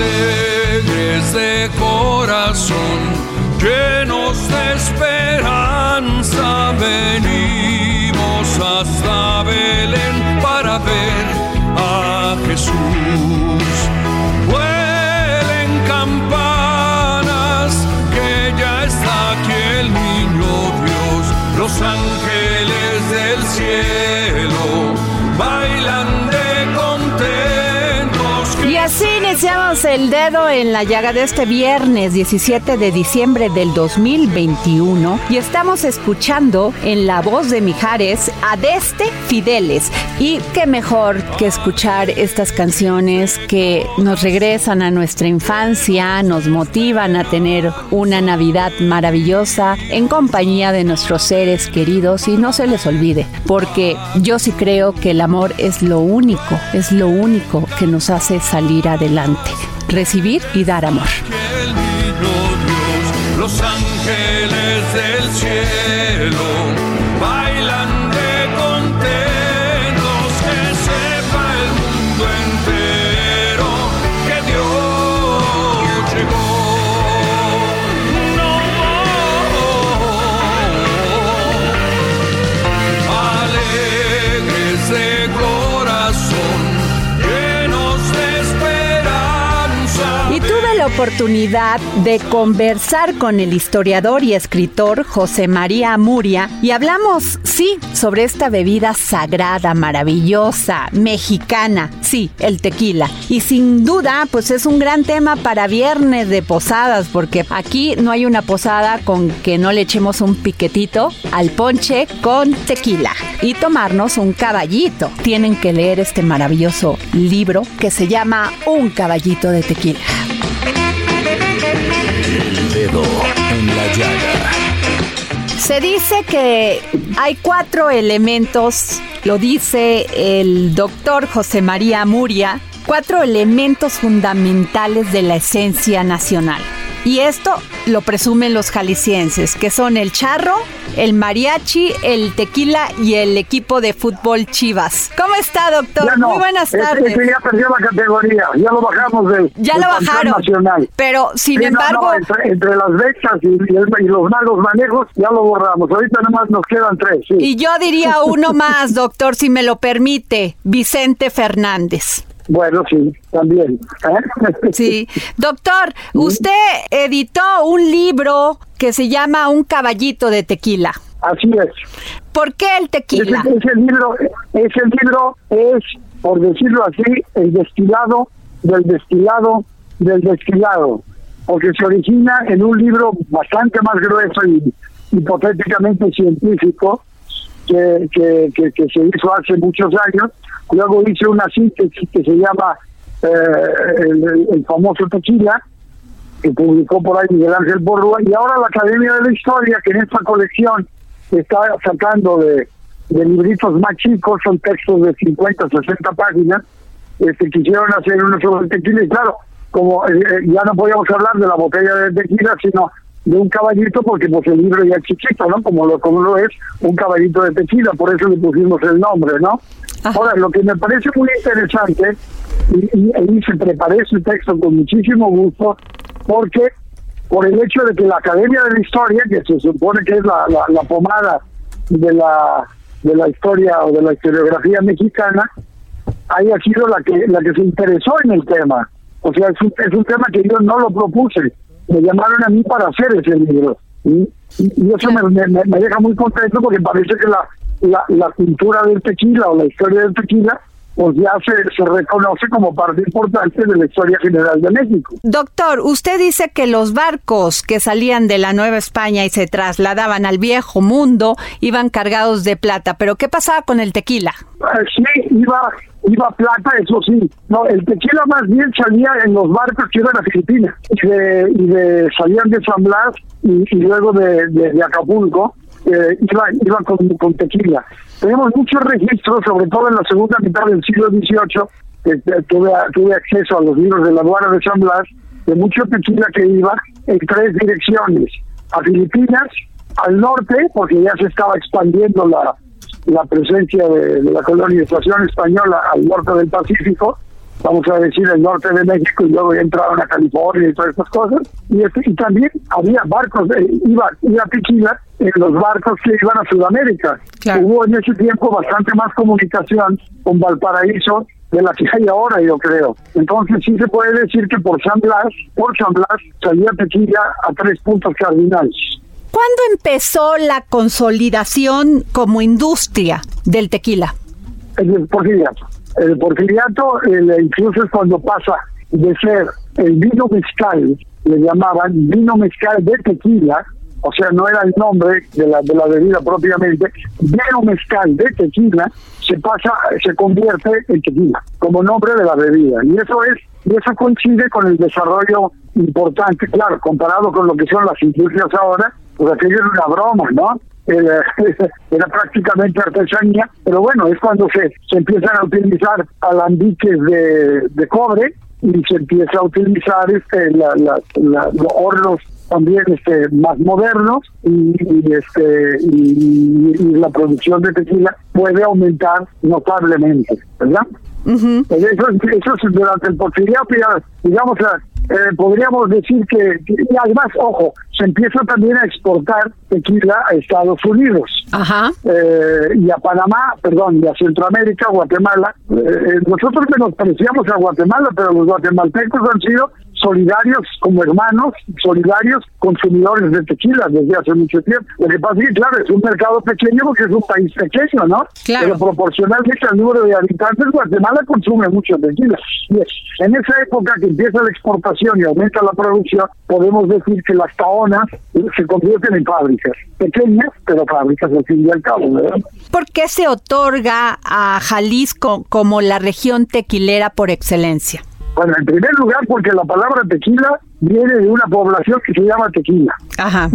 Alegres de corazón, llenos de esperanza, venimos hasta Belén para ver a Jesús. Vuelen campanas, que ya está aquí el niño Dios, los ángeles del cielo el dedo en la llaga de este viernes 17 de diciembre del 2021 y estamos escuchando en la voz de Mijares a Deste Fideles. Y qué mejor que escuchar estas canciones que nos regresan a nuestra infancia, nos motivan a tener una Navidad maravillosa en compañía de nuestros seres queridos y no se les olvide, porque yo sí creo que el amor es lo único, es lo único que nos hace salir adelante, recibir y dar amor. Oportunidad de conversar con el historiador y escritor José María Muria y hablamos, sí, sobre esta bebida sagrada, maravillosa, mexicana, sí, el tequila. Y sin duda, pues es un gran tema para viernes de posadas, porque aquí no hay una posada con que no le echemos un piquetito al ponche con tequila y tomarnos un caballito. Tienen que leer este maravilloso libro que se llama Un caballito de tequila. Se dice que hay cuatro elementos, lo dice el doctor José María Muria, cuatro elementos fundamentales de la esencia nacional. Y esto lo presumen los jaliscienses, que son el charro, el mariachi, el tequila y el equipo de fútbol Chivas. ¿Cómo está, doctor? No, Muy buenas ese- tardes. ese ya perdió la categoría, ya lo bajamos del, Ya lo bajaron. nacional. Pero, sin Sí, embargo, no, entre, entre las becas y, y el- y los malos manejos ya lo borramos. Ahorita nomás nos quedan tres. Sí. y yo diría uno más, doctor, si me lo permite, Vicente Fernández. Bueno, sí, también. ¿eh? Sí. Doctor, usted editó un libro que se llama Un caballito de tequila. Así es. ¿Por qué el Ese, tequila? ese libro, ese libro es, por decirlo así, el destilado del destilado del destilado, porque se origina en un libro bastante más grueso y hipotéticamente científico que, que, que, que se hizo hace muchos años. Luego hice una síntesis que se llama eh, el, el- famoso tequila, que publicó por ahí Miguel Ángel Borrúa, y ahora la Academia de la Historia, que en esta colección está sacando de, de libritos más chicos, son textos de 50, 60 páginas, este, quisieron hacer uno sobre el tequila, y claro, como eh, eh, ya no podíamos hablar de la botella de tequila, sino de un caballito, porque pues el libro ya es chiquito, ¿no? Como lo, como lo es un caballito de tequila, por eso le pusimos el nombre, ¿no? Ahora, lo que me parece muy interesante, y, y, se preparé ese texto con muchísimo gusto, porque por el hecho de que la Academia de la Historia, que se supone que es la, la, pomada de la de la historia o de la historiografía mexicana, haya sido la que la que se interesó en el tema. O sea, es un, es un tema que yo no lo propuse. Me llamaron a mí para hacer ese libro. Y, y eso me, me, deja muy contento porque parece que la, la, la cultura del tequila o la historia del tequila pues ya se, se, reconoce como parte importante de la historia general de México. Doctor, usted dice que los barcos que salían de la Nueva España y se trasladaban al viejo mundo iban cargados de plata, pero ¿qué pasaba con el tequila? Eh, sí, iba, iba plata, eso sí. No, el tequila más bien salía en los barcos que iban a Filipinas y, de, salían de San Blas y, luego de, de Acapulco eh, iba, iba con, tequila. Tenemos muchos registros, sobre todo en la segunda mitad del siglo XVIII, que tuve, tuve acceso a los libros de la aduana de San Blas, de mucho tequila que iba en tres direcciones, a Filipinas, al norte, porque ya se estaba expandiendo la, la presencia de, de la colonización española al norte del Pacífico, vamos a decir, el norte de México y luego entraron a California y todas estas cosas. Y, este, y también había barcos, de, iba, iba tequila en los barcos que iban a Sudamérica. Hubo en ese tiempo bastante más comunicación con Valparaíso de la que hay ahora, yo creo. Entonces sí se puede decir que por San Blas, por San Blas salía tequila a tres puntos cardinales. ¿Cuándo empezó la consolidación como industria del tequila? El porfiriato. El porfiriato incluso es cuando pasa de ser el vino mezcal, le llamaban vino mezcal de tequila, o sea, no era el nombre de la, de la bebida propiamente, vino mezcal de tequila se pasa, se convierte en tequila como nombre de la bebida. Y eso es, y eso coincide con el desarrollo importante, claro, comparado con lo que son las industrias ahora, pues aquello es una broma, ¿no? Era, era, prácticamente artesanía, pero bueno, es cuando se, se empiezan a utilizar alambiques de, de cobre y se empieza a utilizar este la, la, los hornos también este más modernos y, este y, la producción de tequila puede aumentar notablemente, ¿verdad? eso, eso es durante el porfiriato, digamos, eh, podríamos decir que, y además, ojo, se empieza también a exportar tequila a Estados Unidos eh, y a Panamá, perdón, y a Centroamérica, Guatemala. Eh, nosotros menospreciamos a Guatemala, pero los guatemaltecos han sido solidarios como hermanos, solidarios consumidores de tequila desde hace mucho tiempo. Lo que pasa es que, claro, es un mercado pequeño porque es un país pequeño, ¿no? Pero proporcionalmente al número de habitantes, Guatemala consume mucho tequila. Y en esa época que empieza la exportación y aumenta la producción, podemos decir que las taonas se convierten en fábricas, pequeñas, pero fábricas al fin y al cabo, ¿verdad? ¿Por qué se otorga a Jalisco como la región tequilera por excelencia? Bueno, en primer lugar, porque la palabra tequila viene de una población que se llama tequila. Ajá.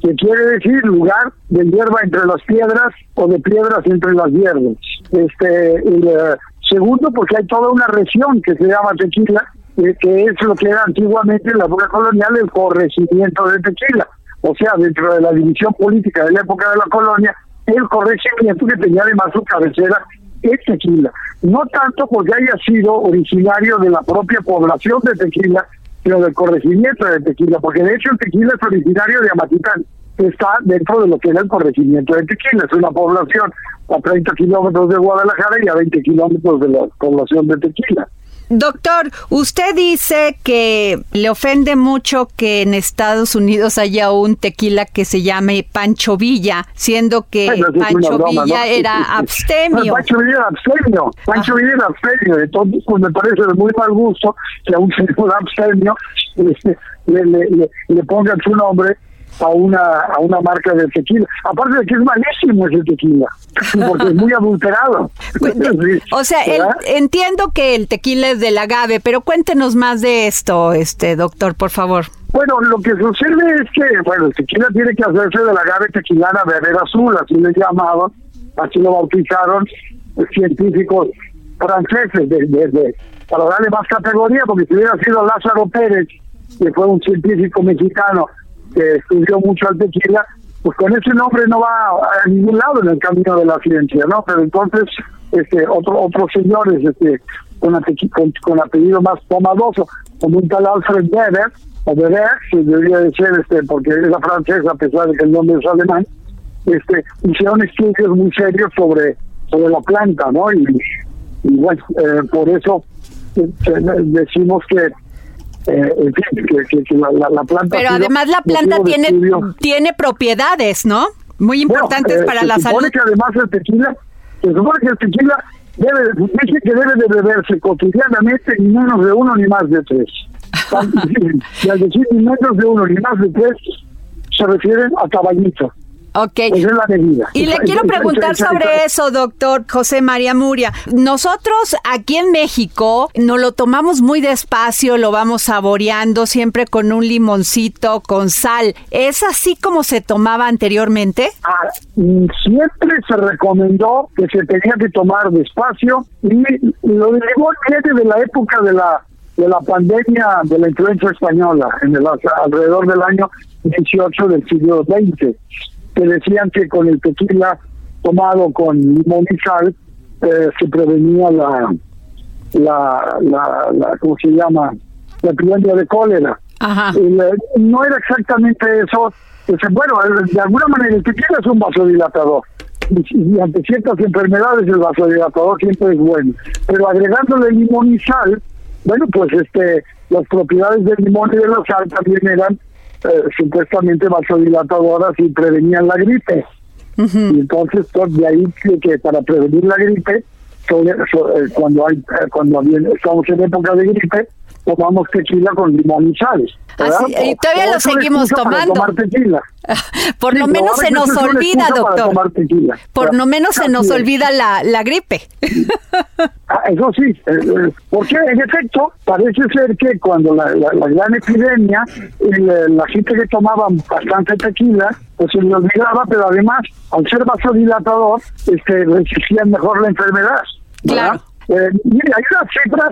Que quiere decir lugar de hierba entre las piedras o de piedras entre las hierbas. Este, eh, segundo, porque hay toda una región que se llama tequila, eh, que es lo que era antiguamente en la época colonial el corregimiento de tequila. O sea, dentro de la división política de la época de la colonia, el corregimiento que tenía además su cabecera es tequila. No tanto porque haya sido originario de la propia población de tequila, sino del corregimiento de tequila, porque de hecho el tequila es originario de Amatitán, está dentro de lo que era el corregimiento de tequila, es una población a 30 kilómetros de Guadalajara y a 20 kilómetros de la población de tequila. Doctor, usted dice que le ofende mucho que en Estados Unidos haya un tequila que se llame Pancho Villa, siendo que Pancho Villa era abstemio. Pancho Villa era abstemio, Pancho Villa era abstemio, entonces pues me parece de muy mal gusto que a un señor abstemio este, le, le, le pongan su nombre a una a una marca de tequila. Aparte de que es malísimo ese tequila, porque es muy adulterado. O sea, entiendo que el tequila es del agave, pero cuéntenos más de esto, este doctor, por favor. Bueno, lo que sucede es que, bueno, el tequila tiene que hacerse del agave tequilana beber azul, así le llamaban, así lo bautizaron científicos franceses de, para darle más categoría, porque si hubiera sido Lázaro Pérez, que fue un científico mexicano que estudió mucho al tequila, pues con ese nombre no va a ningún lado en el camino de la ciencia, ¿no? Pero entonces este otro, otros señores este, con, con, con apellido más pomadoso, como un tal Alfred Weber, o Weber, que debería de ser, este, porque es la francesa, a pesar de que el nombre es alemán, este, hicieron estudios muy serios sobre, sobre la planta, ¿no? Y, y bueno, eh, por eso eh, decimos que eh, en fin, que, que, la, la, planta. Pero además la planta tiene, tiene propiedades, ¿no? Muy importantes para la salud. Se supone que además el tequila, se supone que el tequila debe, dice que debe de beberse cotidianamente ni menos de uno ni más de tres. y al decir ni menos de uno ni más de tres, se refieren a caballito. Ok. la Y le quiero preguntar sobre eso, doctor José María Muria. Nosotros aquí en México nos lo tomamos muy despacio, lo vamos saboreando siempre con un limoncito, con sal. ¿Es así como se tomaba anteriormente? Ah, mm, siempre se recomendó que se tenía que tomar despacio y lo de limón viene de la época de la de la pandemia de la influenza española en el alrededor del año 18 del siglo XX que decían que con el tequila tomado con limón y sal eh, se prevenía la, la, la, ¿cómo se llama? La epidemia de cólera. no era exactamente eso. Bueno, de alguna manera el tequila es un vasodilatador. Y, y, ante ciertas enfermedades el vasodilatador siempre es bueno. Pero agregándole limón y sal, bueno, pues este las propiedades del limón y de la sal también eran eh, supuestamente vasodilatadoras y prevenían la gripe. Y entonces, pues, de ahí que, para prevenir la gripe, eh, cuando hay eh, cuando estamos en época de gripe, tomamos tequila con limón y sal. y todavía lo seguimos tomando. Por lo menos se nos olvida, doctor. Por lo menos se nos olvida la, la gripe. Ah, eso sí, eh, eh, porque en efecto parece ser que cuando la, la, gran epidemia, eh, la gente que tomaba bastante tequila, pues se le olvidaba, pero además, al ser vasodilatador, este, resistían mejor la enfermedad. Claro. Mire, hay unas cifras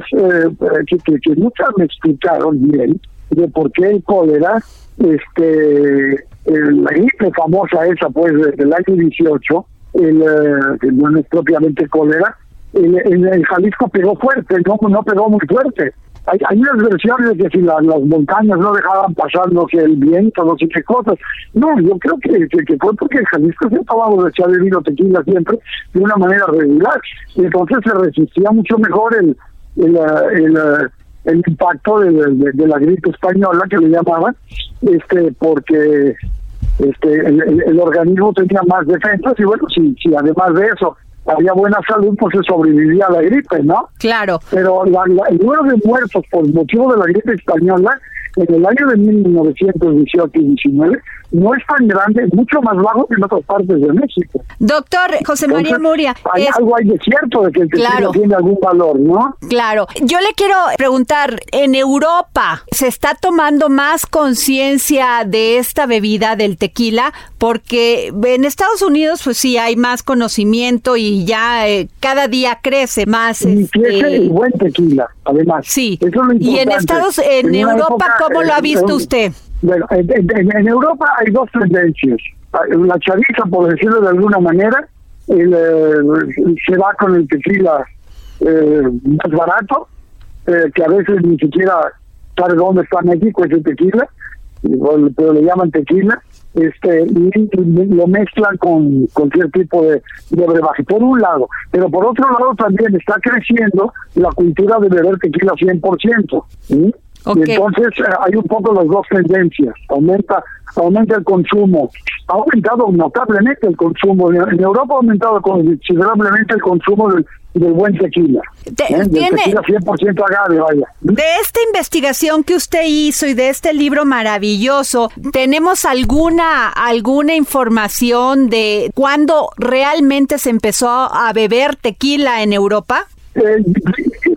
que, que, que, muchas me explicaron bien de por qué el cólera, este, la gripe famosa esa pues del año 18, el, que no es propiamente cólera, en, Jalisco pegó fuerte, no, no pegó muy fuerte. Hay, hay unas versiones de que si las montañas no dejaban pasar no sé, el viento, no sé qué cosas. No, yo creo que, que, fue porque Jalisco se tomaba de echar vino tequila siempre de una manera regular. Entonces se resistía mucho mejor el, el, el, el impacto de, de, la gripe española que le llamaban, este, porque este el, el, organismo tenía más defensas y bueno, si, si además de eso había buena salud, pues se sobrevivía a la gripe, ¿no? Claro. Pero el número de muertos por motivo de la gripe española en el año de 1918 y 19 no es tan grande, mucho más bajo que en otras partes de México. Doctor José María Muria. Hay algo hay de cierto de que el tequila tiene algún valor, ¿no? Claro. Yo le quiero preguntar, en Europa se está tomando más conciencia de esta bebida del tequila porque en Estados Unidos pues sí hay más conocimiento y ya eh, cada día crece más. Y crece este el buen tequila, además. Sí. y en Estados, en, Europa, ¿cómo lo ha visto usted? Bueno, en, Europa hay dos tendencias. La chaviza, por decirlo de alguna manera, el, eh, se va con el tequila eh, más barato, eh, que a veces ni siquiera sabe dónde está México ese tequila, pero le llaman tequila, este y lo mezclan con cualquier tipo de, de brebaje, por un lado. Pero por otro lado también está creciendo la cultura de beber tequila 100%. ¿sí? Y entonces eh, hay un poco las dos tendencias. Aumenta aumenta el consumo. Ha aumentado notablemente el consumo. En Europa ha aumentado considerablemente el consumo del, buen tequila. De, ¿eh? tequila 100% agave, vaya. De esta investigación que usted hizo y de este libro maravilloso, ¿tenemos alguna, alguna información de cuándo realmente se empezó a beber tequila en Europa? Eh,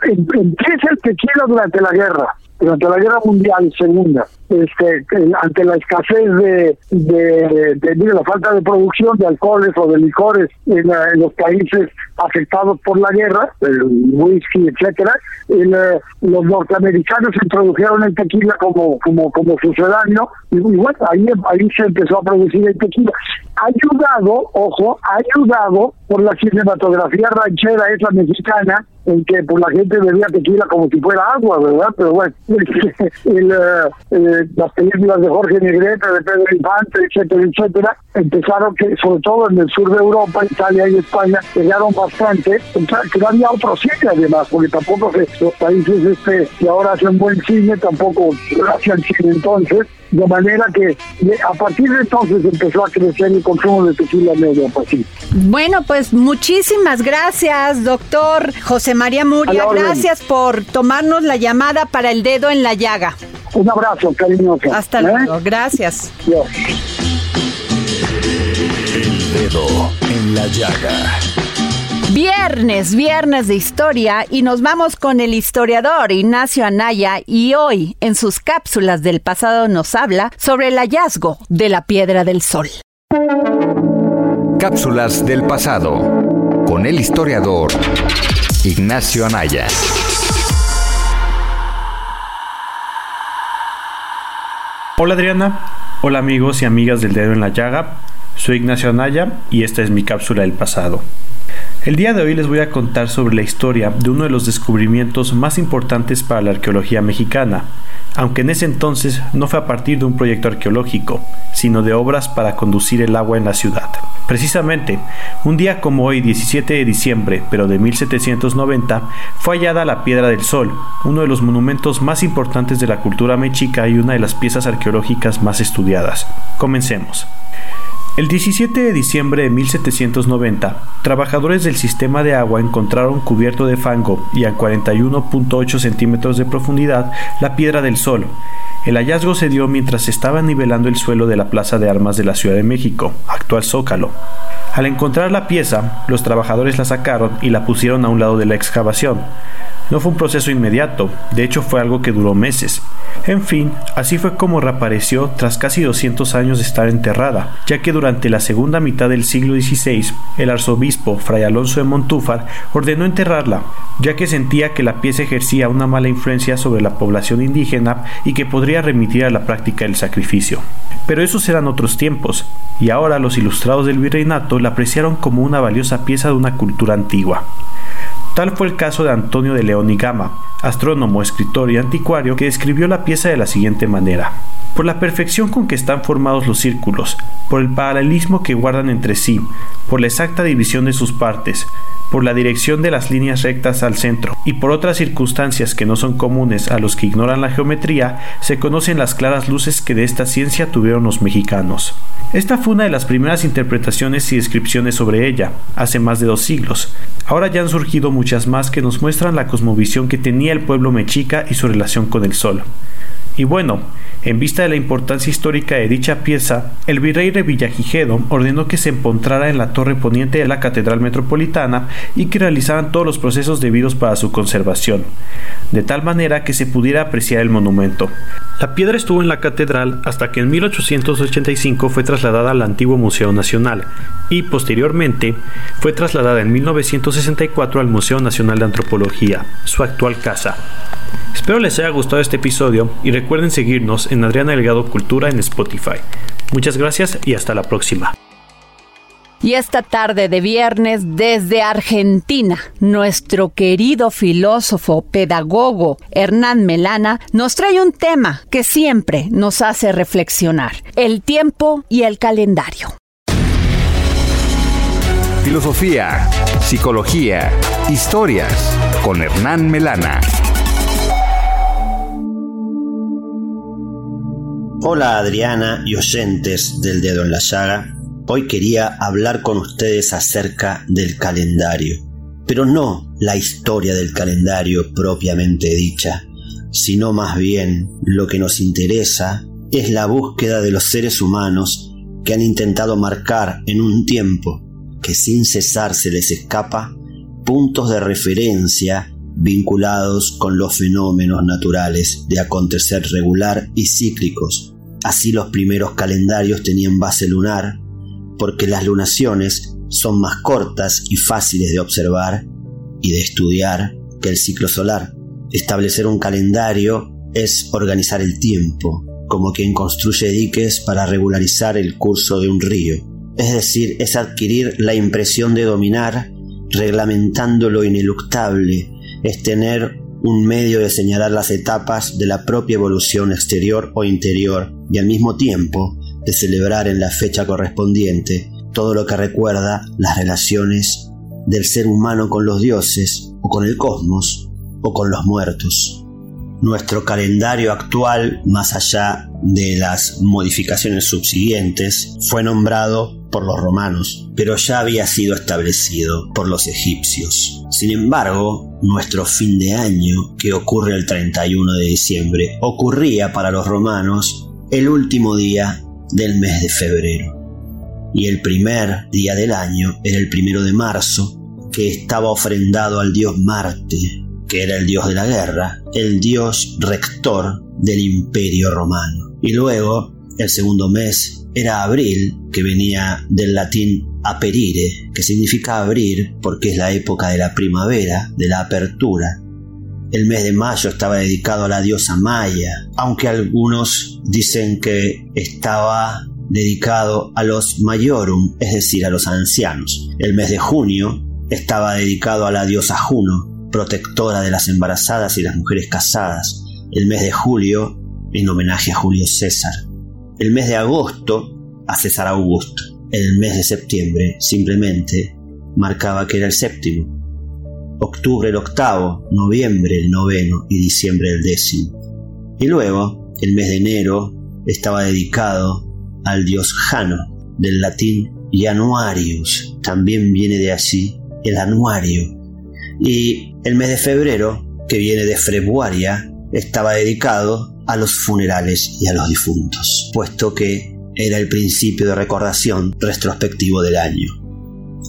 empieza el tequila durante la guerra durante la Guerra Mundial Segunda, este, ante la escasez de, de, de, la falta de producción de alcoholes o de licores en, los países afectados por la guerra, el whisky, etcétera, eh, los norteamericanos introdujeron el tequila como como como sucedáneo y, bueno ahí ahí se empezó a producir el tequila. Ayudado ojo ayudado por la cinematografía ranchera esa mexicana en que pues, la gente bebía tequila como si fuera agua, ¿verdad? Pero bueno, el, eh, eh, las películas de Jorge Negrete, de Pedro Infante, etcétera, etcétera, empezaron que, sobre todo en el sur de Europa, Italia y España, llegaron bastante, que no había otro cine además, porque tampoco los países este que ahora hacen buen cine tampoco hacían cine entonces, de manera que a partir de entonces empezó a crecer el consumo de tequila medio Pacífico. Bueno, pues muchísimas gracias, doctor José María Muria. Gracias por tomarnos la llamada para el dedo en la llaga. Un abrazo, cariñoso. Hasta ¿eh? luego, gracias. Dedo en la llaga. Viernes, viernes de historia y nos vamos con el historiador Ignacio Anaya y hoy en sus cápsulas del pasado nos habla sobre el hallazgo de la piedra del sol. Cápsulas del pasado con el historiador Ignacio Anaya. Hola Adriana, hola amigos y amigas del dedo en la llaga, soy Ignacio Anaya y esta es mi cápsula del pasado. El día de hoy les voy a contar sobre la historia de uno de los descubrimientos más importantes para la arqueología mexicana, aunque en ese entonces no fue a partir de un proyecto arqueológico, sino de obras para conducir el agua en la ciudad. Precisamente, un día como hoy, 17 de diciembre, pero de 1790, fue hallada la Piedra del Sol, uno de los monumentos más importantes de la cultura mexica y una de las piezas arqueológicas más estudiadas. Comencemos. El 17 de diciembre de 1790, trabajadores del sistema de agua encontraron cubierto de fango y a 41.8 centímetros de profundidad la piedra del sol. El hallazgo se dio mientras se estaba nivelando el suelo de la Plaza de Armas de la Ciudad de México, actual Zócalo. Al encontrar la pieza, los trabajadores la sacaron y la pusieron a un lado de la excavación. No fue un proceso inmediato, de hecho fue algo que duró meses. En fin, así fue como reapareció tras casi 200 años de estar enterrada, ya que durante la segunda mitad del siglo XVI, el arzobispo Fray Alonso de Montúfar ordenó enterrarla, ya que sentía que la pieza ejercía una mala influencia sobre la población indígena y que podría remitir a la práctica del sacrificio. Pero esos eran otros tiempos, y ahora los ilustrados del virreinato la apreciaron como una valiosa pieza de una cultura antigua. Tal fue el caso de Antonio de León y Gama, astrónomo, escritor y anticuario, que describió la pieza de la siguiente manera. Por la perfección con que están formados los círculos, por el paralelismo que guardan entre sí, por la exacta división de sus partes, por la dirección de las líneas rectas al centro y por otras circunstancias que no son comunes a los que ignoran la geometría, se conocen las claras luces que de esta ciencia tuvieron los mexicanos. Esta fue una de las primeras interpretaciones y descripciones sobre ella, hace más de dos siglos. Ahora ya han surgido muchas más que nos muestran la cosmovisión que tenía el pueblo mexica y su relación con el sol. Y bueno, en vista de la importancia histórica de dicha pieza, el virrey de Villagigedo ordenó que se encontrara en la torre poniente de la Catedral Metropolitana y que realizaran todos los procesos debidos para su conservación, de tal manera que se pudiera apreciar el monumento. La piedra estuvo en la catedral hasta que en 1885 fue trasladada al antiguo Museo Nacional y posteriormente fue trasladada en 1964 al Museo Nacional de Antropología, su actual casa. Espero les haya gustado este episodio y recuerden seguirnos en Adriana Delgado Cultura en Spotify. Muchas gracias y hasta la próxima. Y esta tarde de viernes desde Argentina, nuestro querido filósofo, pedagogo Hernán Melana nos trae un tema que siempre nos hace reflexionar, el tiempo y el calendario. Filosofía, psicología, historias con Hernán Melana. Hola Adriana y oyentes del dedo en la llaga. Hoy quería hablar con ustedes acerca del calendario, pero no la historia del calendario propiamente dicha, sino más bien lo que nos interesa es la búsqueda de los seres humanos que han intentado marcar en un tiempo que sin cesar se les escapa puntos de referencia vinculados con los fenómenos naturales de acontecer regular y cíclicos. Así los primeros calendarios tenían base lunar, porque las lunaciones son más cortas y fáciles de observar y de estudiar que el ciclo solar. Establecer un calendario es organizar el tiempo, como quien construye diques para regularizar el curso de un río. Es decir, es adquirir la impresión de dominar, reglamentando lo ineluctable, es tener un medio de señalar las etapas de la propia evolución exterior o interior y al mismo tiempo de celebrar en la fecha correspondiente todo lo que recuerda las relaciones del ser humano con los dioses o con el cosmos o con los muertos. Nuestro calendario actual, más allá de las modificaciones subsiguientes, fue nombrado por los romanos, pero ya había sido establecido por los egipcios. Sin embargo, nuestro fin de año, que ocurre el 31 de diciembre, ocurría para los romanos el último día del mes de febrero. Y el primer día del año era el primero de marzo, que estaba ofrendado al dios Marte, que era el dios de la guerra, el dios rector del imperio romano. Y luego, el segundo mes, era abril, que venía del latín aperire, que significa abrir porque es la época de la primavera, de la apertura. El mes de mayo estaba dedicado a la diosa Maya, aunque algunos dicen que estaba dedicado a los mayorum, es decir, a los ancianos. El mes de junio estaba dedicado a la diosa Juno, protectora de las embarazadas y las mujeres casadas. El mes de julio en homenaje a Julio César el mes de agosto a César Augusto. El mes de septiembre simplemente marcaba que era el séptimo. Octubre el octavo, noviembre el noveno y diciembre el décimo. Y luego, el mes de enero estaba dedicado al dios Jano, del latín Januarius, también viene de allí el anuario. Y el mes de febrero, que viene de Februaria, estaba dedicado a los funerales y a los difuntos, puesto que era el principio de recordación retrospectivo del año.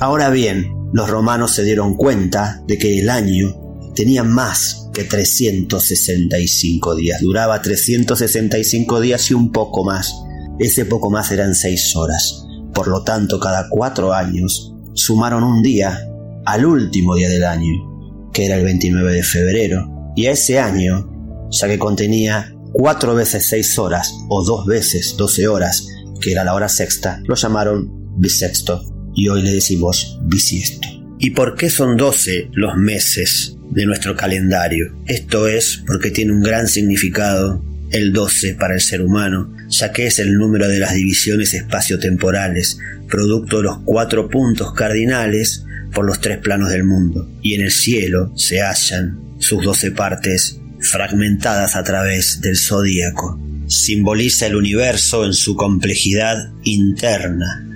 Ahora bien, los romanos se dieron cuenta de que el año tenía más que 365 días, duraba 365 días y un poco más. Ese poco más eran seis horas. Por lo tanto, cada cuatro años sumaron un día al último día del año, que era el 29 de febrero, y a ese año, ya que contenía cuatro veces seis horas o dos veces doce horas, que era la hora sexta, lo llamaron bisexto y hoy le decimos bisiesto. ¿Y por qué son doce los meses de nuestro calendario? Esto es porque tiene un gran significado el 12 para el ser humano, ya que es el número de las divisiones espaciotemporales, producto de los cuatro puntos cardinales por los tres planos del mundo, y en el cielo se hallan sus doce partes fragmentadas a través del zodíaco. Simboliza el universo en su complejidad interna.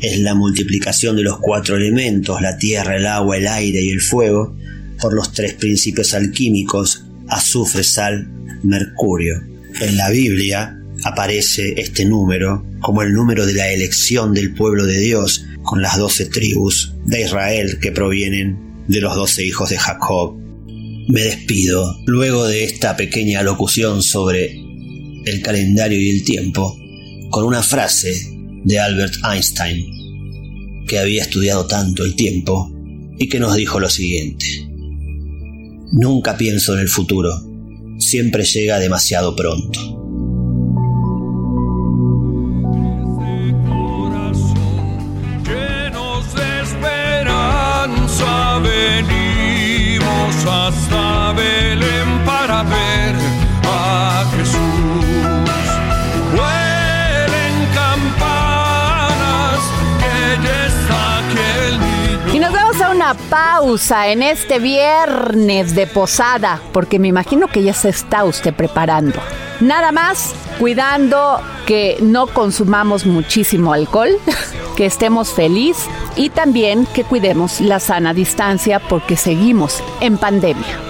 Es la multiplicación de los cuatro elementos, la tierra, el agua, el aire y el fuego, por los tres principios alquímicos, azufre, sal, mercurio. En la Biblia aparece este número como el número de la elección del pueblo de Dios con las doce tribus de Israel que provienen de los doce hijos de Jacob me despido luego de esta pequeña locución sobre el calendario y el tiempo con una frase de Albert Einstein, que había estudiado tanto el tiempo y que nos dijo lo siguiente. Nunca pienso en el futuro, siempre llega demasiado pronto. Hasta Belén para ver a Jesús. Huelen campanas que ya está aquel niño. Y nos vamos a una pausa en este viernes de posada, porque me imagino que ya se está usted preparando. Nada más cuidando que no consumamos muchísimo alcohol, que estemos felices y también que cuidemos la sana distancia porque seguimos en pandemia.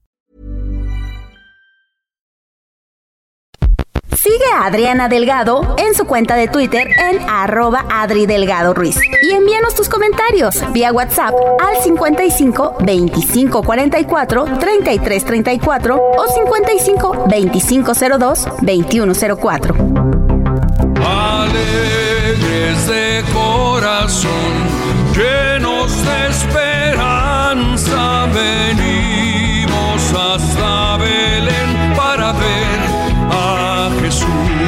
Sigue a Adriana Delgado en su cuenta de Twitter en arroba Adri Delgado Ruiz. Y envíanos tus comentarios vía WhatsApp al 55 25 44 33 34 o 55 25 02 21 04. Alegres de corazón, llenos de esperanza, venimos hasta Belén para ver 宿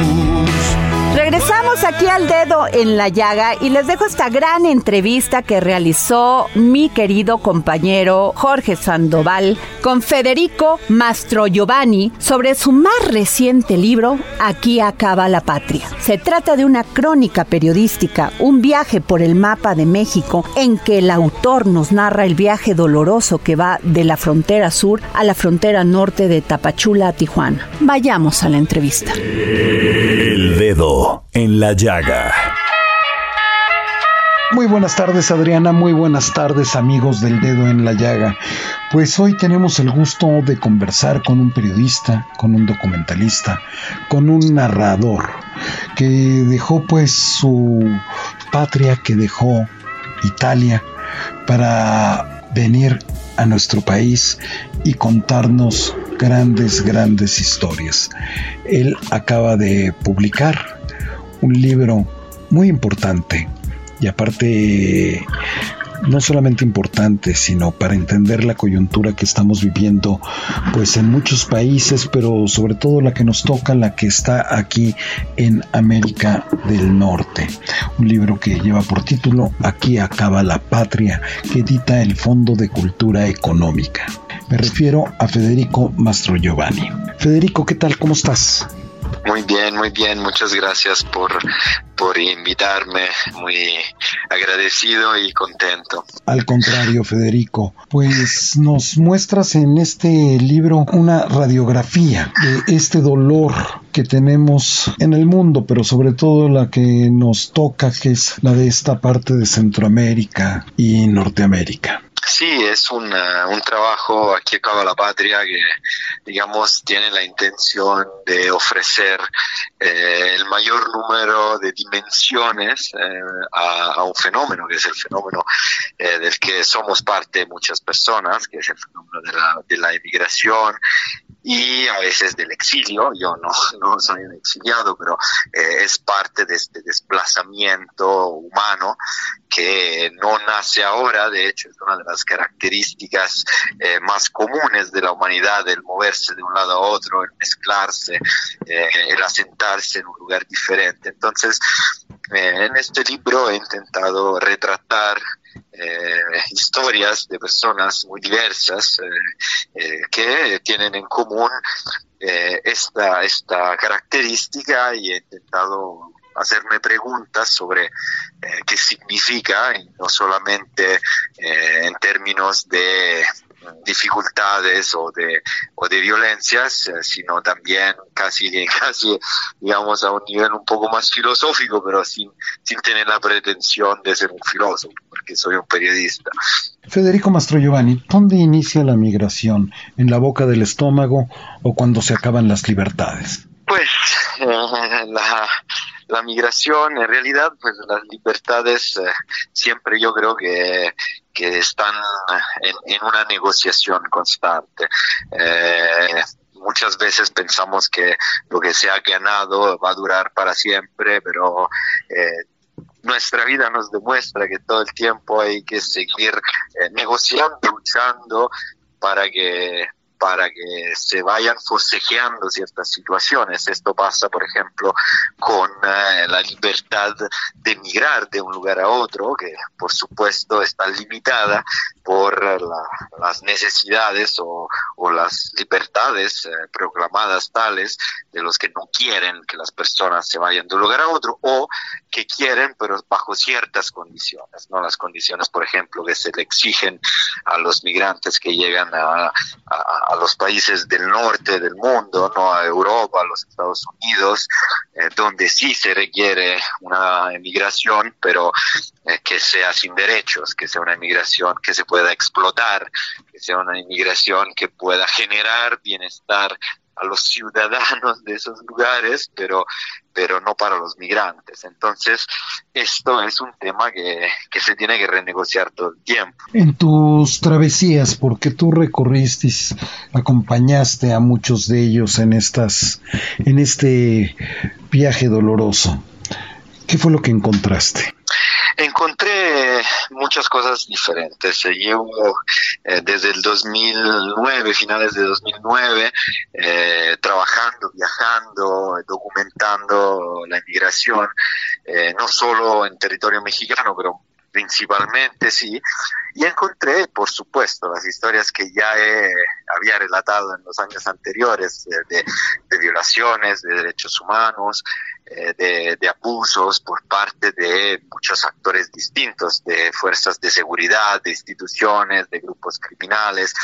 Regresamos aquí al dedo en la llaga y les dejo esta gran entrevista que realizó mi querido compañero Jorge Sandoval con Federico Mastro Giovanni sobre su más reciente libro Aquí acaba la patria. Se trata de una crónica periodística, un viaje por el mapa de México en que el autor nos narra el viaje doloroso que va de la frontera sur a la frontera norte de Tapachula a Tijuana. Vayamos a la entrevista. El Dedo en la Llaga. Muy buenas tardes Adriana, muy buenas tardes amigos del dedo en la llaga. Pues hoy tenemos el gusto de conversar con un periodista, con un documentalista, con un narrador que dejó pues su patria, que dejó Italia para venir a nuestro país y contarnos grandes, grandes historias. Él acaba de publicar un libro muy importante y aparte no solamente importante, sino para entender la coyuntura que estamos viviendo, pues en muchos países, pero sobre todo la que nos toca, la que está aquí en América del Norte. Un libro que lleva por título Aquí acaba la patria, que edita el Fondo de Cultura Económica. Me refiero a Federico Mastro Giovanni. Federico, ¿qué tal? ¿Cómo estás? Muy bien, muy bien. Muchas gracias por, por invitarme. Muy agradecido y contento. Al contrario, Federico, pues nos muestras en este libro una radiografía de este dolor que tenemos en el mundo, pero sobre todo la que nos toca, que es la de esta parte de Centroamérica y Norteamérica. Sí, es una, un trabajo, aquí acaba la patria, que digamos tiene la intención de ofrecer eh, el mayor número de dimensiones eh, a, un fenómeno, que es el fenómeno eh, del que somos parte muchas personas, que es el fenómeno de la, de la emigración y a veces del exilio. Yo no, no soy un exiliado, pero eh, es parte de este desplazamiento humano que no nace ahora, de hecho es una de las características eh, más comunes de la humanidad, el moverse de un lado a otro, el mezclarse, eh, el asentarse en un lugar diferente. Entonces, eh, en este libro he intentado retratar eh, historias de personas muy diversas eh, eh, que tienen en común esta, esta característica y he intentado hacerme preguntas sobre qué significa, y no solamente en términos de dificultades o de, o de violencias, sino también casi, casi, digamos, a un nivel un poco más filosófico, pero sin, sin tener la pretensión de ser un filósofo, porque soy un periodista. Federico Mastro Giovanni, ¿dónde inicia la migración? ¿En la boca del estómago o cuando se acaban las libertades? Pues la, la migración, en realidad, pues las libertades eh, siempre yo creo que, que están en, en una negociación constante. Eh, muchas veces pensamos que lo que se ha ganado va a durar para siempre, pero eh, nuestra vida nos demuestra que todo el tiempo hay que seguir eh, negociando, luchando para que para que se vayan forcejeando ciertas situaciones. Esto pasa, por ejemplo, con eh, la libertad de emigrar de un lugar a otro, que por supuesto está limitada por las necesidades o, las libertades eh, proclamadas tales de los que no quieren que las personas se vayan de un lugar a otro o que quieren pero bajo ciertas condiciones, no las condiciones por ejemplo que se le exigen a los migrantes que llegan a, a, los países del norte del mundo, no a Europa, a los Estados Unidos, eh, donde sí se requiere una emigración, pero eh, que sea sin derechos, que sea una emigración que se pueda explotar, que sea una inmigración que pueda generar bienestar a los ciudadanos de esos lugares, pero, pero no para los migrantes. Entonces, esto es un tema que, que, se tiene que renegociar todo el tiempo. En tus travesías, porque tú recorriste, acompañaste a muchos de ellos en estas, en este viaje doloroso, ¿qué fue lo que encontraste? Encontré muchas cosas diferentes. Llevo eh, desde el 2009, finales de 2009, eh, trabajando, viajando, documentando la inmigración, eh, no solo en territorio mexicano, pero principalmente sí, y encontré, por supuesto, las historias que ya había relatado en los años anteriores de, violaciones de derechos humanos, eh, de, abusos por parte de muchos actores distintos, de fuerzas de seguridad, de instituciones, de grupos criminales,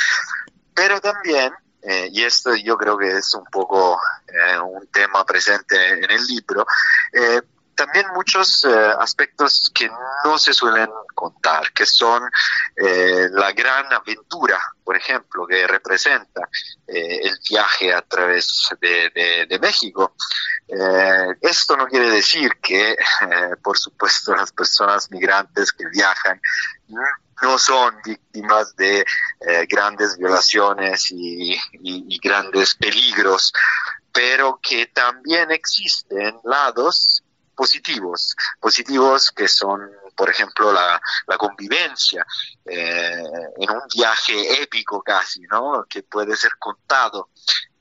pero también eh, y esto yo creo que es un poco eh, un tema presente en el libro, también muchos eh, aspectos que no se suelen contar, que son eh, la gran aventura, por ejemplo, que representa eh, el viaje a través de, México. esto no quiere decir que, por supuesto, las personas migrantes que viajan no son víctimas de grandes violaciones y, grandes peligros, pero que también existen lados positivos, positivos que son, por ejemplo, la, convivencia eh, en un viaje épico casi, ¿no? Que puede ser contado.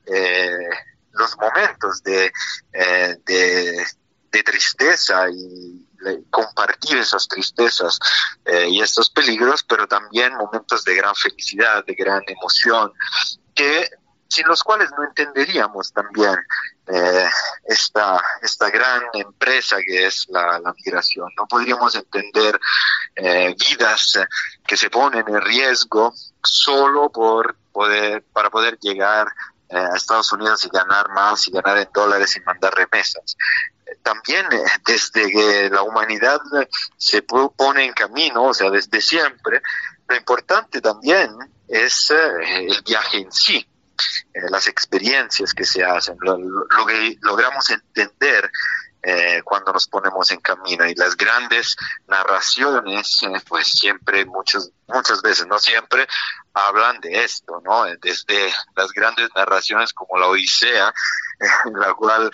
Eh, los momentos de, eh, tristeza y compartir esas tristezas y estos peligros, pero también momentos de gran felicidad, de gran emoción, que sin los cuales no entenderíamos también eh, esta, esta gran empresa que es la, migración. No podríamos entender eh, vidas que se ponen en riesgo solo por poder, para poder llegar eh, a Estados Unidos y ganar más y ganar en dólares y mandar remesas. También desde que la humanidad se pone en camino, o sea, desde siempre, lo importante también es el viaje en sí eh, las experiencias que se hacen, lo, que logramos entender eh, cuando nos ponemos en camino y las grandes narraciones, eh, pues siempre, muchas, muchas veces, no siempre, hablan de esto, ¿no? Desde las grandes narraciones como la Odisea, en la cual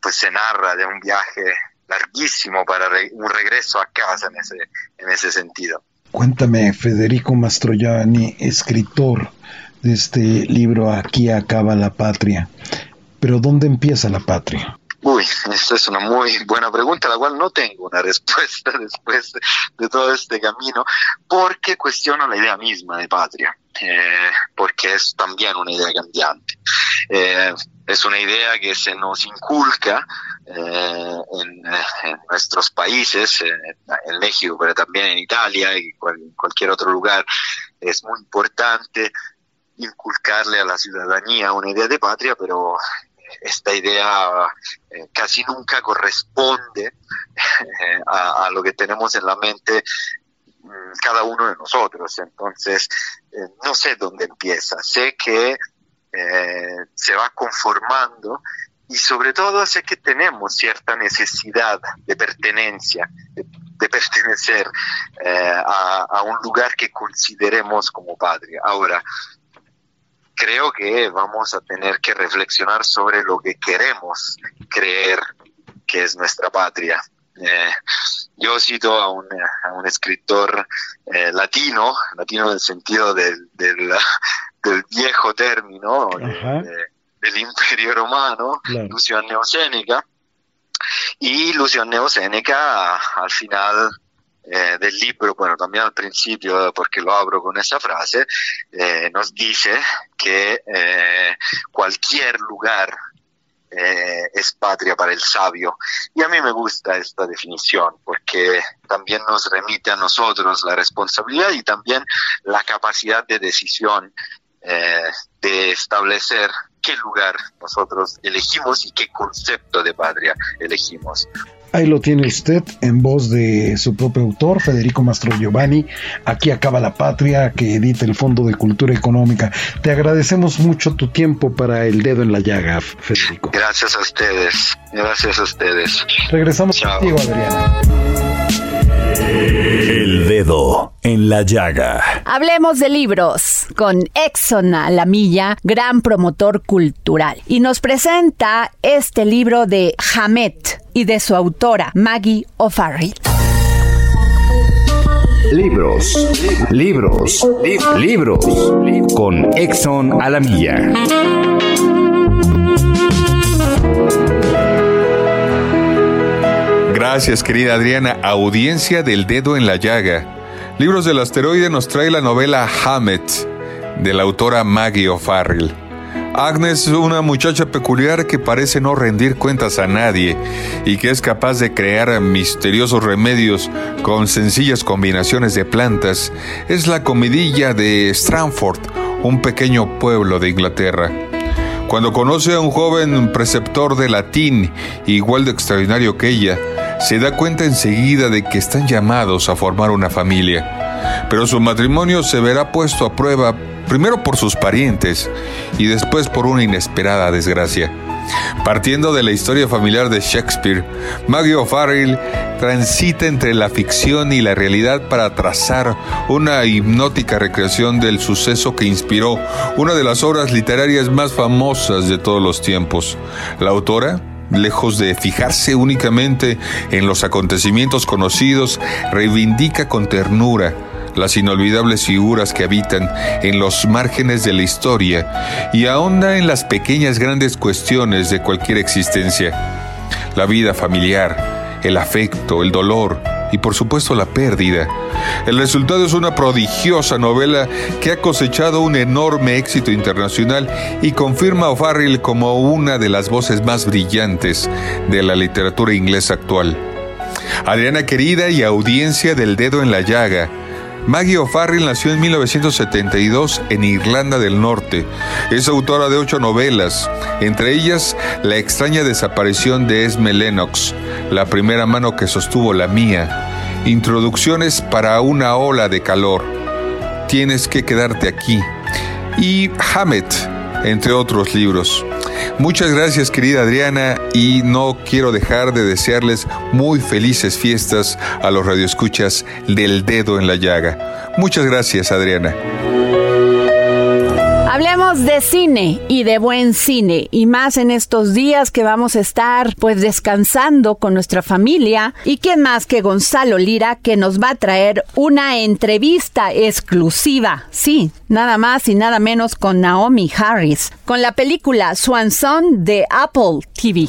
pues se narra de un viaje larguísimo para un regreso a casa en ese, en ese sentido. Cuéntame, Federico Mastroianni, escritor, este libro Aquí acaba la patria. Pero ¿dónde empieza la patria? Uy, esta es una muy buena pregunta, la cual no tengo una respuesta después de, todo este camino, porque cuestiono la idea misma de patria, eh, porque es también una idea cambiante. Eh, es una idea que se nos inculca eh, en, nuestros países, en, México, pero también en Italia y en cualquier otro lugar. Es muy importante inculcarle a la ciudadanía una idea de patria, pero esta idea eh, casi nunca corresponde eh, a, lo que tenemos en la mente mm, cada uno de nosotros. Entonces, eh, no sé dónde empieza. Sé que se va conformando y sobre todo sé que tenemos cierta necesidad de pertenencia, de, pertenecer a, a, un lugar que consideremos como patria. Ahora, creo que vamos a tener que reflexionar sobre lo que queremos creer que es nuestra patria. Eh, yo cito a un, a un escritor eh, latino, latino en el sentido del, del, del viejo término del imperio romano, Lucio Neoseneca, y Lucio Neoseneca al final eh, del libro, bueno, también al principio, porque lo abro con esa frase, eh, nos dice que eh, cualquier lugar es patria para el sabio. Y a mí me gusta esta definición porque también nos remite a nosotros la responsabilidad y también la capacidad de decisión de establecer qué lugar nosotros elegimos y qué concepto de patria elegimos. Ahí lo tiene usted en voz de su propio autor, Federico Mastro Giovanni. Aquí acaba la patria que edita el Fondo de Cultura Económica. Te agradecemos mucho tu tiempo para el dedo en la llaga, Federico. Gracias a ustedes. Gracias a ustedes. Regresamos contigo, Adriana. El dedo en la llaga. Hablemos de libros con Exxon Alamilla, gran promotor cultural. Y nos presenta este libro de Hamet y de su autora, Maggie O'Farrill. Libros, libros, libros, con Exxon Alamilla. Gracias, querida Adriana. Audiencia del dedo en la llaga. Libros del asteroide nos trae la novela Hammett, de la autora Maggie O'Farrell. Agnes es una muchacha peculiar que parece no rendir cuentas a nadie y que es capaz de crear misteriosos remedios con sencillas combinaciones de plantas. Es la comidilla de Stramford, un pequeño pueblo de Inglaterra. Cuando conoce a un joven preceptor de latín, igual de extraordinario que ella, se da cuenta enseguida de que están llamados a formar una familia. Pero su matrimonio se verá puesto a prueba primero por sus parientes y después por una inesperada desgracia. Partiendo de la historia familiar de Shakespeare, Maggie O'Farrell transita entre la ficción y la realidad para trazar una hipnótica recreación del suceso que inspiró una de las obras literarias más famosas de todos los tiempos. La autora lejos de fijarse únicamente en los acontecimientos conocidos, reivindica con ternura las inolvidables figuras que habitan en los márgenes de la historia y ahonda en las pequeñas grandes cuestiones de cualquier existencia. La vida familiar, el afecto, el dolor, y por supuesto la pérdida. El resultado es una prodigiosa novela que ha cosechado un enorme éxito internacional y confirma a O'Farrill como una de las voces más brillantes de la literatura inglesa actual. Adriana querida y audiencia del dedo en la llaga, Maggie O'Farrill nació en 1972 en Irlanda del Norte. Es autora de ocho novelas, entre ellas La extraña desaparición de Esme Lennox, La primera mano que sostuvo la mía, Introducciones para una ola de calor, Tienes que quedarte aquí y Hammett, entre otros libros. Muchas gracias querida Adriana y no quiero dejar de desearles muy felices fiestas a los radioescuchas del dedo en la llaga. Muchas gracias Adriana. Hablemos de cine y de buen cine y más en estos días que vamos a estar pues descansando con nuestra familia y quién más que Gonzalo Lira que nos va a traer una entrevista exclusiva, sí, nada más y nada menos con Naomi Harris, con la película Swan Song de Apple TV.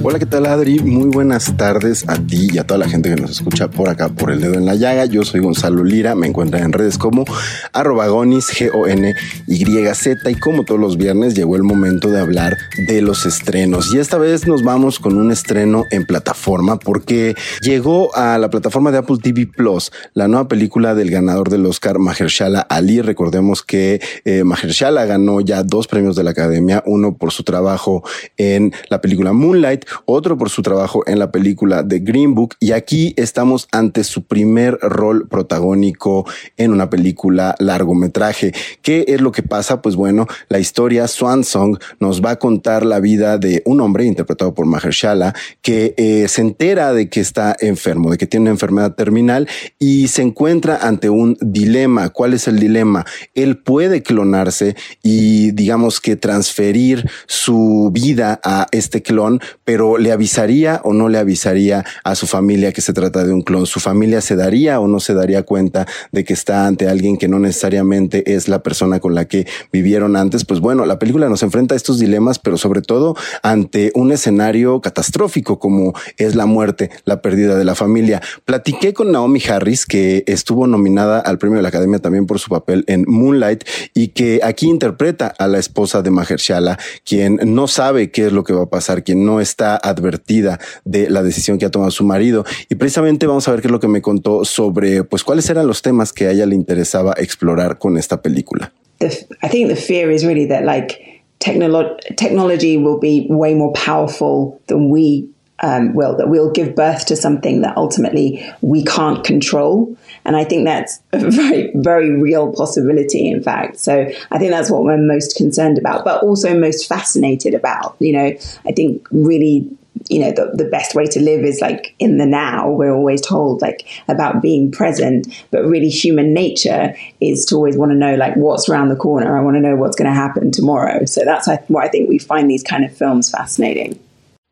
Hola, ¿qué tal Adri? Muy buenas tardes a ti y a toda la gente que nos escucha por acá, por el dedo en la llaga. Yo soy Gonzalo Lira, me encuentran en redes como arrobagonis, G-O-N-Y-Z y como todos los viernes llegó el momento de hablar de los estrenos. Y esta vez nos vamos con un estreno en plataforma porque llegó a la plataforma de Apple TV Plus la nueva película del ganador del Oscar, Mahershala Ali. Recordemos que eh, Mahershala ganó ya dos premios de la Academia, uno por su trabajo en la película Moonlight, otro por su trabajo en la película The Green Book y aquí estamos ante su primer rol protagónico en una película largometraje. ¿Qué es lo que pasa? Pues bueno, la historia Swan Song nos va a contar la vida de un hombre interpretado por Mahershala que eh, se entera de que está enfermo, de que tiene una enfermedad terminal y se encuentra ante un dilema. ¿Cuál es el dilema? Él puede clonarse y digamos que transferir su vida a este clon, pero le avisaría o no le avisaría a su familia que se trata de un clon. Su familia se daría o no se daría cuenta de que está ante alguien que no necesariamente es la persona con la que vivieron antes. Pues bueno, la película nos enfrenta a estos dilemas, pero sobre todo ante un escenario catastrófico como es la muerte, la pérdida de la familia. Platiqué con Naomi Harris, que estuvo nominada al premio de la Academia también por su papel en Moonlight y que aquí interpreta a la esposa de Mahershala, quien no sabe qué es lo que va a pasar, quien no está advertida de la decisión que ha tomado su marido. Y precisamente vamos a ver qué es lo que me contó sobre, pues, cuáles eran los temas que a ella le interesaba explorar con esta película. I think the fear is really that like technology will be way more powerful than we um, will, that we'll give birth to something that ultimately we can't control. And I think that's a very, very real possibility, in fact. So I think that's what we're most concerned about, but also most fascinated about. You know, I think really you know the, the best way to live is like in the now we're always told like about being present but really human nature is to always want to know like what's around the corner i want to know what's going to happen tomorrow so that's why i think we find these kind of films fascinating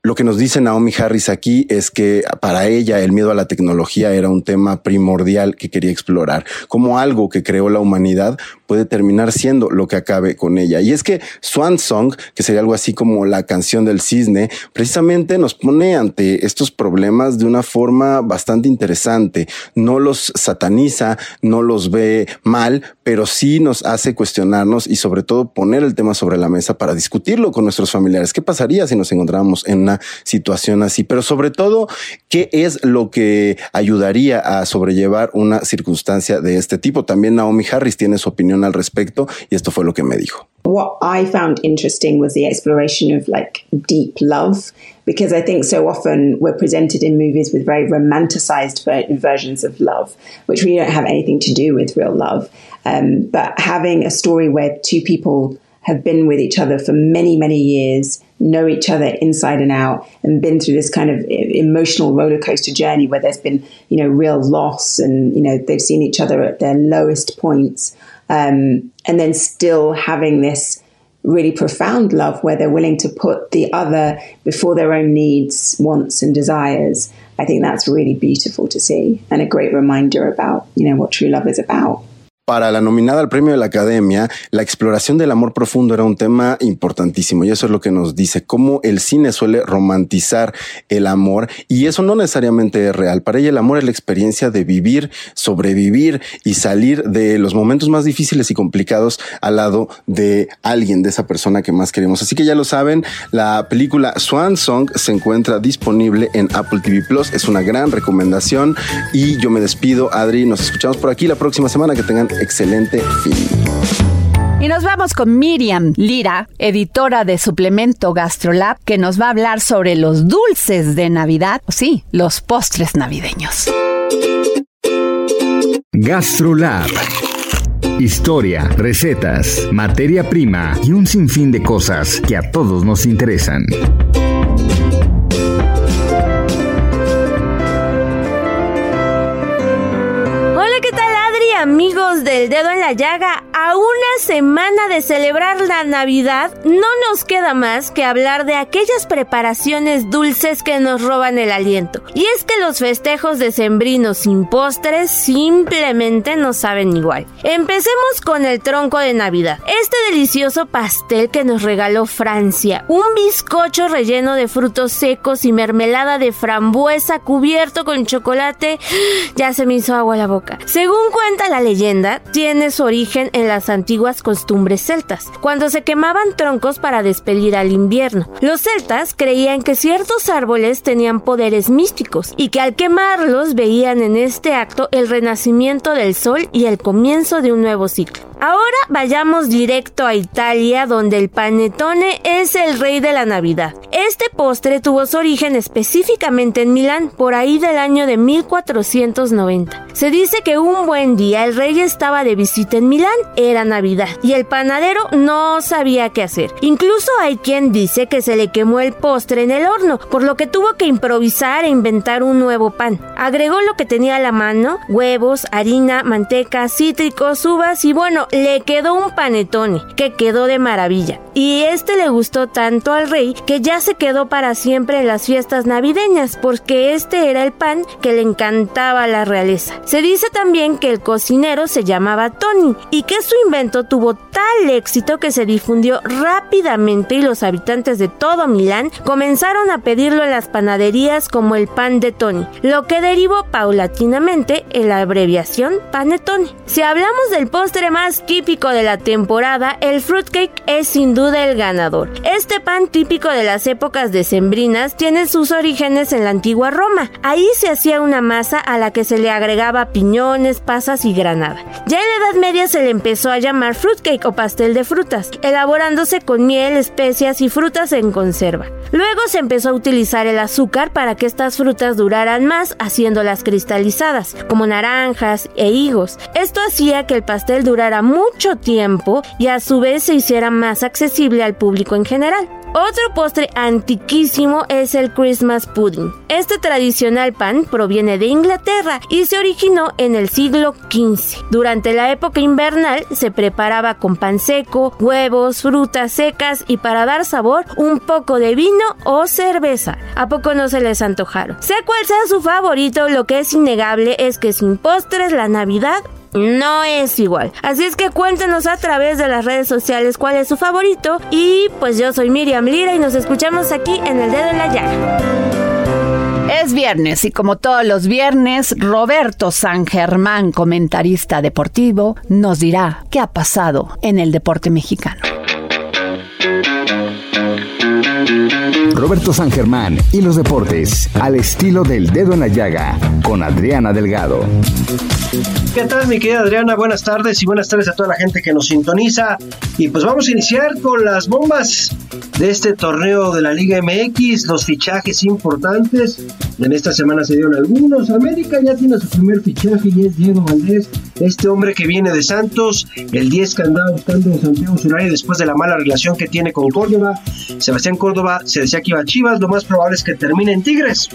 Lo que nos dice Naomi Harris aquí es que para ella el miedo a la tecnología era un tema primordial que quería explorar, como algo que creó la humanidad puede terminar siendo lo que acabe con ella. Y es que Swan Song, que sería algo así como la canción del cisne, precisamente nos pone ante estos problemas de una forma bastante interesante. No los sataniza, no los ve mal, pero sí nos hace cuestionarnos y sobre todo poner el tema sobre la mesa para discutirlo con nuestros familiares. ¿Qué pasaría si nos encontramos en una situación así, pero sobre todo, ¿qué es lo que ayudaría a sobrellevar una circunstancia de este tipo? También Naomi Harris tiene su opinión al respecto y esto fue lo que me dijo. What I found interesting was the exploration of like deep love, because I think so often we're presented in movies with very romanticized versions of love, which really don't have anything to do with real love. Um, but having a story where two people have been with each other for many, many years, know each other inside and out, and been through this kind of emotional roller coaster journey where there's been, you know, real loss and, you know, they've seen each other at their lowest points. Um, and then still having this really profound love where they're willing to put the other before their own needs, wants, and desires. I think that's really beautiful to see and a great reminder about, you know, what true love is about. Para la nominada al premio de la Academia, la exploración del amor profundo era un tema importantísimo y eso es lo que nos dice, cómo el cine suele romantizar el amor y eso no necesariamente es real. Para ella el amor es la experiencia de vivir, sobrevivir y salir de los momentos más difíciles y complicados al lado de alguien, de esa persona que más queremos. Así que ya lo saben, la película Swan Song se encuentra disponible en Apple TV Plus. Es una gran recomendación y yo me despido, Adri. Nos escuchamos por aquí la próxima semana. Que tengan excelente fin. Y nos vamos con Miriam Lira, editora de Suplemento Gastrolab, que nos va a hablar sobre los dulces de Navidad, sí, los postres navideños. Gastrolab. Historia, recetas, materia prima y un sinfín de cosas que a todos nos interesan. Amigos del dedo en la llaga? A una semana de celebrar la Navidad, no nos queda más que hablar de aquellas preparaciones dulces que nos roban el aliento. Y es que los festejos decembrinos sin postres simplemente no saben igual. Empecemos con el tronco de Navidad. Este delicioso pastel que nos regaló Francia, un bizcocho relleno de frutos secos y mermelada de frambuesa cubierto con chocolate, ya se me hizo agua la boca. Según cuenta la leyenda, tiene su origen en las antiguas costumbres celtas, cuando se quemaban troncos para despedir al invierno. Los celtas creían que ciertos árboles tenían poderes místicos y que al quemarlos veían en este acto el renacimiento del sol y el comienzo de un nuevo ciclo. Ahora vayamos directo a Italia donde el panettone es el rey de la Navidad. Este postre tuvo su origen específicamente en Milán por ahí del año de 1490. Se dice que un buen día el rey estaba de visita en Milán, era Navidad, y el panadero no sabía qué hacer. Incluso hay quien dice que se le quemó el postre en el horno, por lo que tuvo que improvisar e inventar un nuevo pan. Agregó lo que tenía a la mano, huevos, harina, manteca, cítricos, uvas y bueno, le quedó un panetone que quedó de maravilla. Y este le gustó tanto al rey que ya se quedó para siempre en las fiestas navideñas porque este era el pan que le encantaba a la realeza. Se dice también que el cocinero se llamaba Tony y que su invento tuvo tal éxito que se difundió rápidamente y los habitantes de todo Milán comenzaron a pedirlo en las panaderías como el pan de Tony, lo que derivó paulatinamente en la abreviación panettone. Si hablamos del postre más típico de la temporada, el fruitcake es sin duda el ganador. Este pan típico de las épocas decembrinas tiene sus orígenes en la antigua Roma. Ahí se hacía una masa a la que se le agregaba piñones, pasas y granada. Ya en la Edad Media se le empezó a llamar fruitcake o pastel de frutas, elaborándose con miel, especias y frutas en conserva. Luego se empezó a utilizar el azúcar para que estas frutas duraran más, haciéndolas cristalizadas, como naranjas e higos. Esto hacía que el pastel durara mucho tiempo y a su vez se hiciera más accesible al público en general. Otro postre antiquísimo es el Christmas pudding. Este tradicional pan proviene de Inglaterra y se originó en el siglo XV. Durante la época invernal se preparaba con pan seco, huevos, frutas secas y para dar sabor un poco de vino o cerveza. ¿A poco no se les antojaron? Sea cual sea su favorito, lo que es innegable es que sin postres la Navidad no es igual. Así es que cuéntenos a través de las redes sociales cuál es su favorito. Y pues yo soy Miriam Lira y nos escuchamos aquí en El Dedo en la Llaga. Es viernes y como todos los viernes, Roberto San Germán, comentarista deportivo, nos dirá qué ha pasado en el deporte mexicano. Roberto San Germán y los deportes al estilo del dedo en la llaga con Adriana Delgado. ¿Qué tal mi querida Adriana? Buenas tardes y buenas tardes a toda la gente que nos sintoniza. Y pues vamos a iniciar con las bombas de este torneo de la Liga MX, los fichajes importantes. En esta semana se dieron algunos. América ya tiene su primer fichaje y es Diego Valdés, este hombre que viene de Santos, el 10 que andaba buscando en Santiago Solari después de la mala relación que tiene con Córdoba. Sebastián Córdoba se decía que iba a Chivas, lo más probable es que termine en Tigres.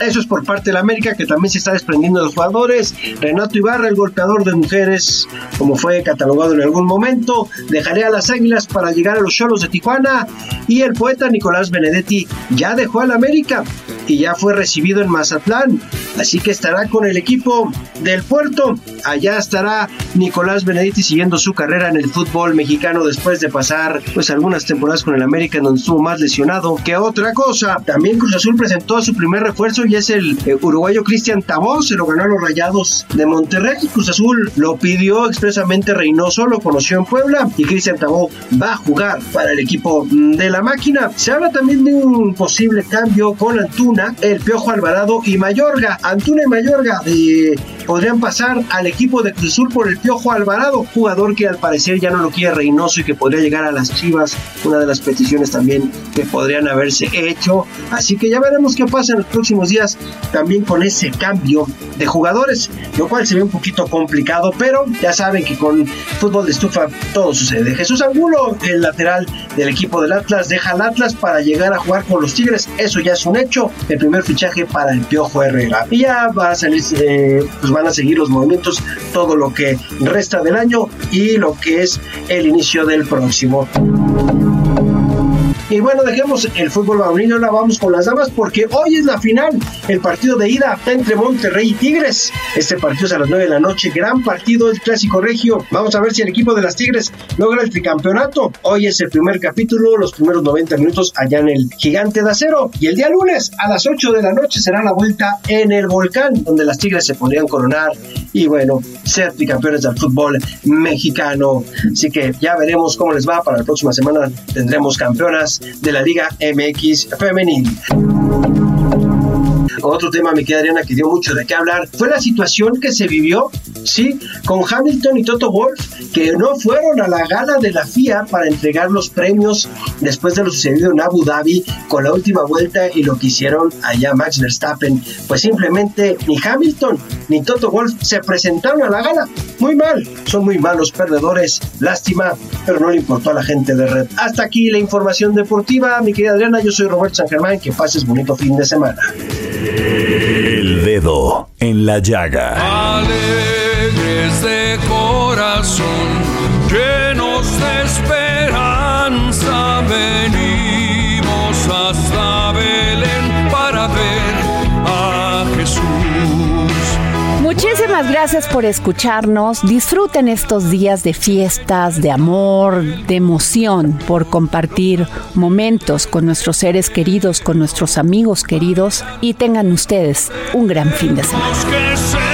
Eso es por parte de la América, que también se está desprendiendo de los jugadores. Renato Ibarra, el golpeador de mujeres, como fue catalogado en algún momento. Dejaré a las Águilas para llegar a los Cholos de Tijuana. Y el poeta Nicolás Benedetti ya dejó a la América y ya fue recibido en Mazatlán. Así que estará con el equipo del puerto. Allá estará Nicolás Benedetti siguiendo su carrera en el fútbol mexicano después de pasar pues algunas temporadas con el América en donde estuvo más lesionado que otra cosa. También Cruz Azul presentó a su primer refuerzo y es el eh, uruguayo Cristian Tabó, se lo ganó a los Rayados de Monterrey. Cruz Azul lo pidió expresamente Reynoso, lo conoció en Puebla y Cristian Tabó va a jugar para el equipo de la máquina. Se habla también de un posible cambio con Antuna, el Piojo Alvarado y Mayorga. Antuna y Mayorga eh, podrían pasar al equipo de Cruz Azul por el Piojo Alvarado, jugador que al parecer ya no lo quiere Reynoso y que podría llegar a las Chivas, una de las peticiones también que podrían haberse hecho. Así que ya veremos qué pasa en los próximos días también con ese cambio de jugadores, lo cual se ve un poquito complicado, pero ya saben que con fútbol de estufa todo sucede. Jesús Angulo, el lateral del equipo del Atlas, deja al Atlas para llegar a jugar con los Tigres, eso ya es un hecho. el primer fichaje para el Piojo Herrera. Y ya va a salir, eh, pues van a seguir los movimientos todo lo que resta del año y lo que es el inicio del próximo. Y bueno, dejemos el fútbol varonil, ahora vamos con las damas porque hoy es la final, el partido de ida entre Monterrey y Tigres. Este partido es a las 9 de la noche, gran partido, el clásico regio. Vamos a ver si el equipo de las Tigres logra el tricampeonato. Hoy es el primer capítulo, los primeros 90 minutos allá en el Gigante de Acero. Y el día lunes a las 8 de la noche será la vuelta en el Volcán, donde las Tigres se podrían coronar y bueno, ser tricampeones del fútbol mexicano. Así que ya veremos cómo les va. Para la próxima semana tendremos campeonas de la Liga MX Femenil. Otro tema, mi querida Adriana, que dio mucho de qué hablar, fue la situación que se vivió, ¿sí? Con Hamilton y Toto Wolf, que no fueron a la gala de la FIA para entregar los premios después de lo sucedido en Abu Dhabi con la última vuelta y lo que hicieron allá Max Verstappen. Pues simplemente ni Hamilton ni Toto Wolf se presentaron a la gala. Muy mal, son muy malos perdedores, lástima, pero no le importó a la gente de Red. Hasta aquí la información deportiva, mi querida Adriana, yo soy Roberto San Germán, que pases bonito fin de semana. El dedo en la llaga. Alegres de corazón, Muchísimas gracias por escucharnos. Disfruten estos días de fiestas, de amor, de emoción, por compartir momentos con nuestros seres queridos, con nuestros amigos queridos y tengan ustedes un gran fin de semana.